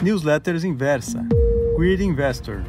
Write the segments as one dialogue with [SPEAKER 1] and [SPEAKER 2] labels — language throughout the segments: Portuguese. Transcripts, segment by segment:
[SPEAKER 1] Newsletters Inversa. Queer Investor.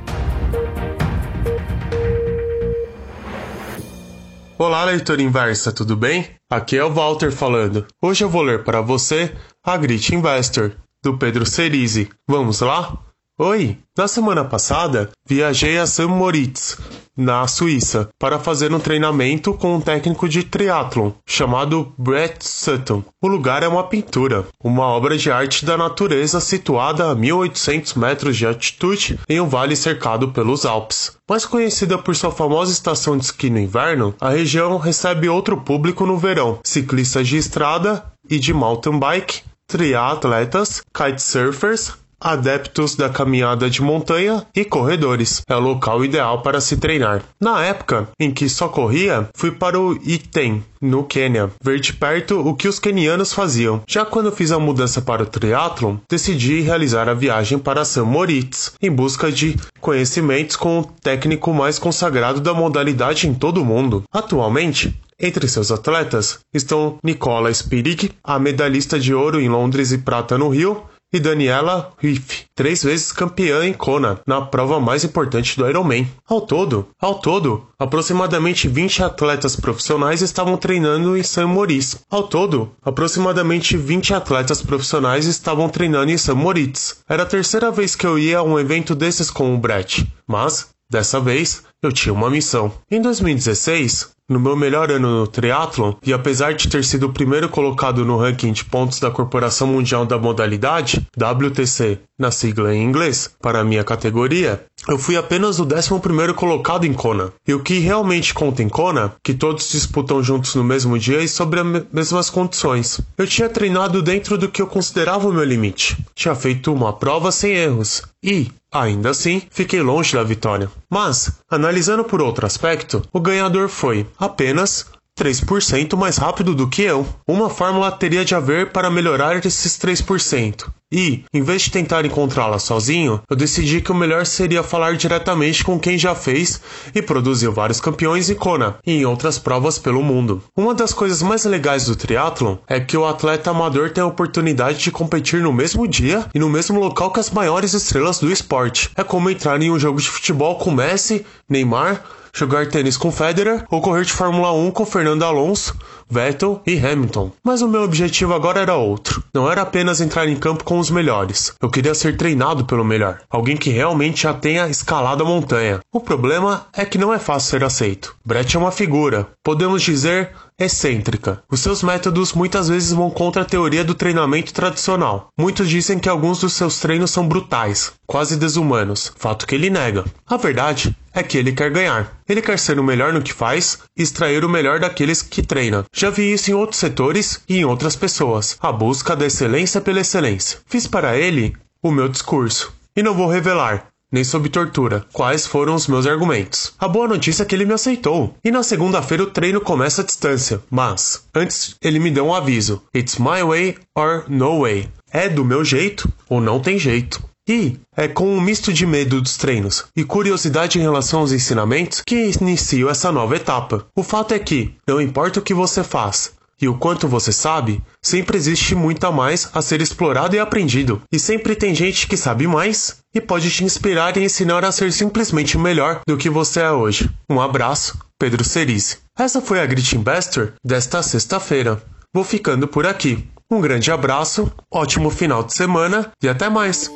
[SPEAKER 2] Olá, leitor inversa, tudo bem? Aqui é o Walter falando. Hoje eu vou ler para você a Grit Investor, do Pedro Cerise. Vamos lá? Oi! Na semana passada, viajei a St. Moritz, na Suíça, para fazer um treinamento com um técnico de triatlon chamado Brett Sutton. O lugar é uma pintura, uma obra de arte da natureza situada a 1800 metros de altitude em um vale cercado pelos Alpes. Mais conhecida por sua famosa estação de esqui no inverno, a região recebe outro público no verão: ciclistas de estrada e de mountain bike, triatletas, kitesurfers, adeptos da caminhada de montanha e corredores. É o local ideal para se treinar. Na época em que só corria, fui para o Iten, no Quênia, ver de perto o que os quenianos faziam. Já quando fiz a mudança para o triatlon, decidi realizar a viagem para São Moritz, em busca de conhecimentos com o técnico mais consagrado da modalidade em todo o mundo. Atualmente, entre seus atletas estão Nicola Spirig, a medalhista de ouro em Londres e prata no Rio, e Daniela Riff, três vezes campeã em Kona, na prova mais importante do Ironman. Ao todo, ao todo, aproximadamente 20 atletas profissionais estavam treinando em San Moritz. Ao todo, aproximadamente 20 atletas profissionais estavam treinando em San Moritz. Era a terceira vez que eu ia a um evento desses com o Brett, mas Dessa vez, eu tinha uma missão. Em 2016, no meu melhor ano no triatlon, e apesar de ter sido o primeiro colocado no ranking de pontos da Corporação Mundial da Modalidade, WTC, na sigla em inglês, para a minha categoria, eu fui apenas o 11 colocado em Kona. E o que realmente conta em Kona, que todos disputam juntos no mesmo dia e sobre as mesmas condições. Eu tinha treinado dentro do que eu considerava o meu limite. Tinha feito uma prova sem erros. E, Ainda assim, fiquei longe da vitória. Mas, analisando por outro aspecto, o ganhador foi apenas 3% mais rápido do que eu. Uma fórmula teria de haver para melhorar esses 3%. E, em vez de tentar encontrá-la sozinho, eu decidi que o melhor seria falar diretamente com quem já fez e produziu vários campeões em Kona e em outras provas pelo mundo. Uma das coisas mais legais do triatlon é que o atleta amador tem a oportunidade de competir no mesmo dia e no mesmo local que as maiores estrelas do esporte. É como entrar em um jogo de futebol com Messi, Neymar, jogar tênis com Federer ou correr de Fórmula 1 com Fernando Alonso, Vettel e Hamilton. Mas o meu objetivo agora era outro. Não era apenas entrar em campo com os melhores. Eu queria ser treinado pelo melhor. Alguém que realmente já tenha escalado a montanha. O problema é que não é fácil ser aceito. Brett é uma figura. Podemos dizer excêntrica. Os seus métodos muitas vezes vão contra a teoria do treinamento tradicional. Muitos dizem que alguns dos seus treinos são brutais, quase desumanos, fato que ele nega. A verdade é que ele quer ganhar. Ele quer ser o melhor no que faz e extrair o melhor daqueles que treina. Já vi isso em outros setores e em outras pessoas. A busca da excelência pela excelência. Fiz para ele o meu discurso. E não vou revelar, nem sob tortura. Quais foram os meus argumentos? A boa notícia é que ele me aceitou. E na segunda-feira o treino começa à distância. Mas, antes, ele me deu um aviso: It's my way or no way. É do meu jeito ou não tem jeito. E é com um misto de medo dos treinos e curiosidade em relação aos ensinamentos que inicio essa nova etapa. O fato é que, não importa o que você faz, e o quanto você sabe, sempre existe muito a mais a ser explorado e aprendido. E sempre tem gente que sabe mais e pode te inspirar e ensinar a ser simplesmente melhor do que você é hoje. Um abraço, Pedro Cerise. Essa foi a Grit Investor desta sexta-feira. Vou ficando por aqui. Um grande abraço, ótimo final de semana e até mais!